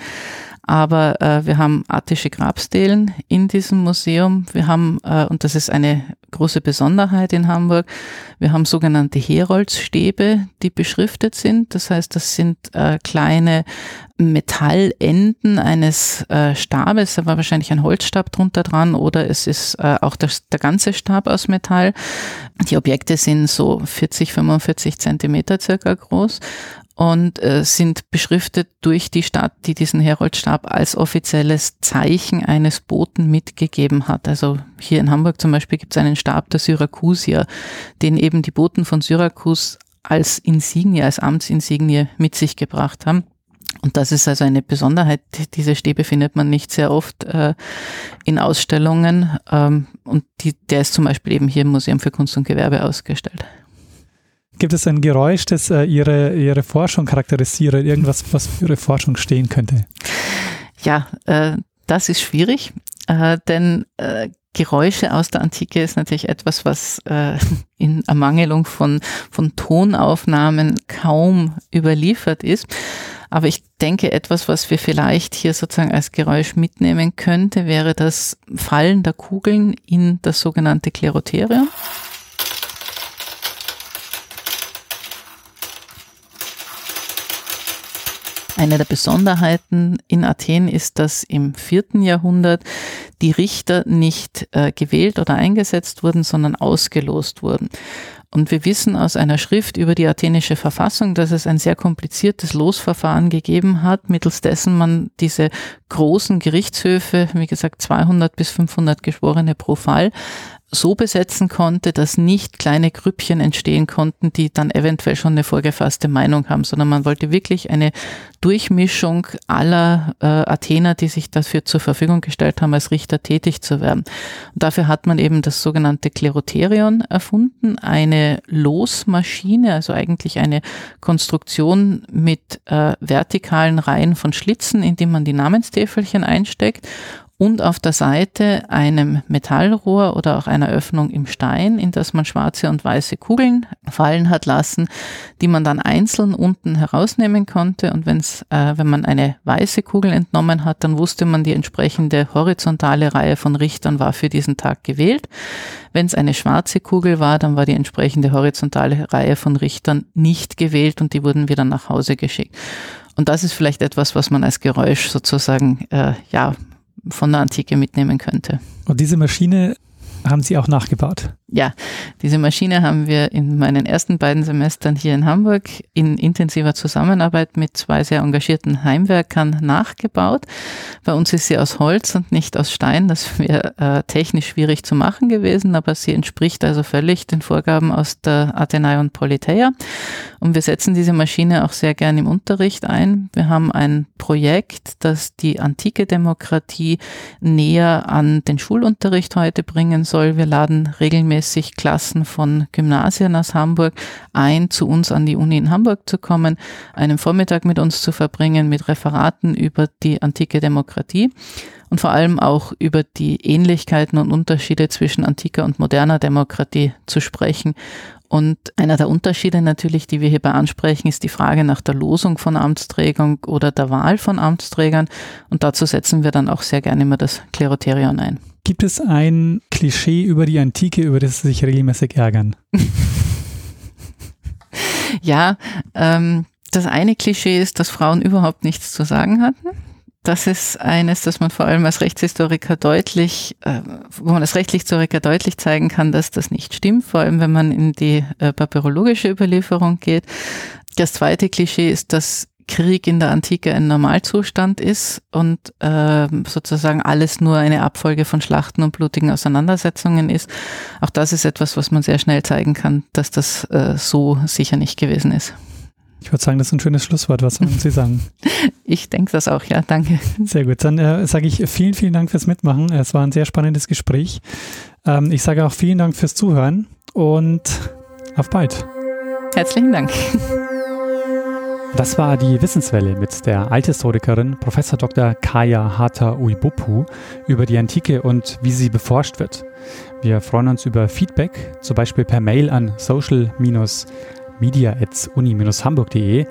aber äh, wir haben attische Grabstelen in diesem Museum. Wir haben, äh, und das ist eine große Besonderheit in Hamburg, wir haben sogenannte Heroldsstäbe, die beschriftet sind. Das heißt, das sind äh, kleine Metallenden eines äh, Stabes. Da war wahrscheinlich ein Holzstab drunter dran oder es ist äh, auch das, der ganze Stab aus Metall. Die Objekte sind so 40, 45 Zentimeter circa groß und äh, sind beschriftet durch die Stadt, die diesen Heroldstab als offizielles Zeichen eines Boten mitgegeben hat. Also hier in Hamburg zum Beispiel gibt es einen Stab der Syrakusier, den eben die Boten von Syrakus als Insignie, als Amtsinsignie mit sich gebracht haben. Und das ist also eine Besonderheit. Diese Stäbe findet man nicht sehr oft äh, in Ausstellungen. Ähm, und die, der ist zum Beispiel eben hier im Museum für Kunst und Gewerbe ausgestellt. Gibt es ein Geräusch, das äh, ihre, ihre Forschung charakterisiert, irgendwas, was für Ihre Forschung stehen könnte? Ja, äh, das ist schwierig, äh, denn äh, Geräusche aus der Antike ist natürlich etwas, was äh, (laughs) in Ermangelung von, von Tonaufnahmen kaum überliefert ist. Aber ich denke, etwas, was wir vielleicht hier sozusagen als Geräusch mitnehmen könnte, wäre das Fallen der Kugeln in das sogenannte Klerotherium. Eine der Besonderheiten in Athen ist, dass im vierten Jahrhundert die Richter nicht äh, gewählt oder eingesetzt wurden, sondern ausgelost wurden. Und wir wissen aus einer Schrift über die athenische Verfassung, dass es ein sehr kompliziertes Losverfahren gegeben hat, mittels dessen man diese großen Gerichtshöfe, wie gesagt 200 bis 500 Geschworene pro Fall, so besetzen konnte, dass nicht kleine Grüppchen entstehen konnten, die dann eventuell schon eine vorgefasste Meinung haben, sondern man wollte wirklich eine Durchmischung aller äh, Athener, die sich dafür zur Verfügung gestellt haben, als Richter tätig zu werden. Und dafür hat man eben das sogenannte Klerotherion erfunden, eine Losmaschine, also eigentlich eine Konstruktion mit äh, vertikalen Reihen von Schlitzen, in die man die Namenstäfelchen einsteckt und auf der Seite einem Metallrohr oder auch einer Öffnung im Stein, in das man schwarze und weiße Kugeln fallen hat lassen, die man dann einzeln unten herausnehmen konnte. Und wenn's, äh, wenn man eine weiße Kugel entnommen hat, dann wusste man, die entsprechende horizontale Reihe von Richtern war für diesen Tag gewählt. Wenn es eine schwarze Kugel war, dann war die entsprechende horizontale Reihe von Richtern nicht gewählt und die wurden wieder nach Hause geschickt. Und das ist vielleicht etwas, was man als Geräusch sozusagen äh, ja von der Antike mitnehmen könnte. Und diese Maschine haben Sie auch nachgebaut? Ja, diese Maschine haben wir in meinen ersten beiden Semestern hier in Hamburg in intensiver Zusammenarbeit mit zwei sehr engagierten Heimwerkern nachgebaut. Bei uns ist sie aus Holz und nicht aus Stein. Das wäre äh, technisch schwierig zu machen gewesen, aber sie entspricht also völlig den Vorgaben aus der Athenaion Politeia. Und wir setzen diese Maschine auch sehr gern im Unterricht ein. Wir haben ein Projekt, das die antike Demokratie näher an den Schulunterricht heute bringen soll. Wir laden regelmäßig Klassen von Gymnasien aus Hamburg ein, zu uns an die Uni in Hamburg zu kommen, einen Vormittag mit uns zu verbringen, mit Referaten über die antike Demokratie und vor allem auch über die Ähnlichkeiten und Unterschiede zwischen antiker und moderner Demokratie zu sprechen. Und einer der Unterschiede natürlich, die wir hierbei ansprechen, ist die Frage nach der Losung von Amtsträgern oder der Wahl von Amtsträgern. Und dazu setzen wir dann auch sehr gerne immer das Klerotherion ein. Gibt es ein Klischee über die Antike, über das Sie sich regelmäßig ärgern? (laughs) ja, ähm, das eine Klischee ist, dass Frauen überhaupt nichts zu sagen hatten. Das ist eines, das man vor allem als Rechtshistoriker deutlich, äh, wo man als Rechtshistoriker deutlich zeigen kann, dass das nicht stimmt, vor allem wenn man in die äh, papyrologische Überlieferung geht. Das zweite Klischee ist, dass Krieg in der Antike ein Normalzustand ist und äh, sozusagen alles nur eine Abfolge von Schlachten und blutigen Auseinandersetzungen ist. Auch das ist etwas, was man sehr schnell zeigen kann, dass das äh, so sicher nicht gewesen ist. Ich würde sagen, das ist ein schönes Schlusswort. Was Sie sagen? (laughs) Ich denke das auch, ja, danke. Sehr gut. Dann äh, sage ich vielen, vielen Dank fürs Mitmachen. Es war ein sehr spannendes Gespräch. Ähm, ich sage auch vielen Dank fürs Zuhören und auf bald. Herzlichen Dank. Das war die Wissenswelle mit der Althistorikerin Prof. Dr. Kaya Hata Uibupu über die Antike und wie sie beforscht wird. Wir freuen uns über Feedback, zum Beispiel per Mail an social-media.uni-hamburg.de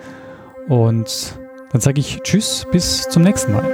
und dann sage ich Tschüss, bis zum nächsten Mal.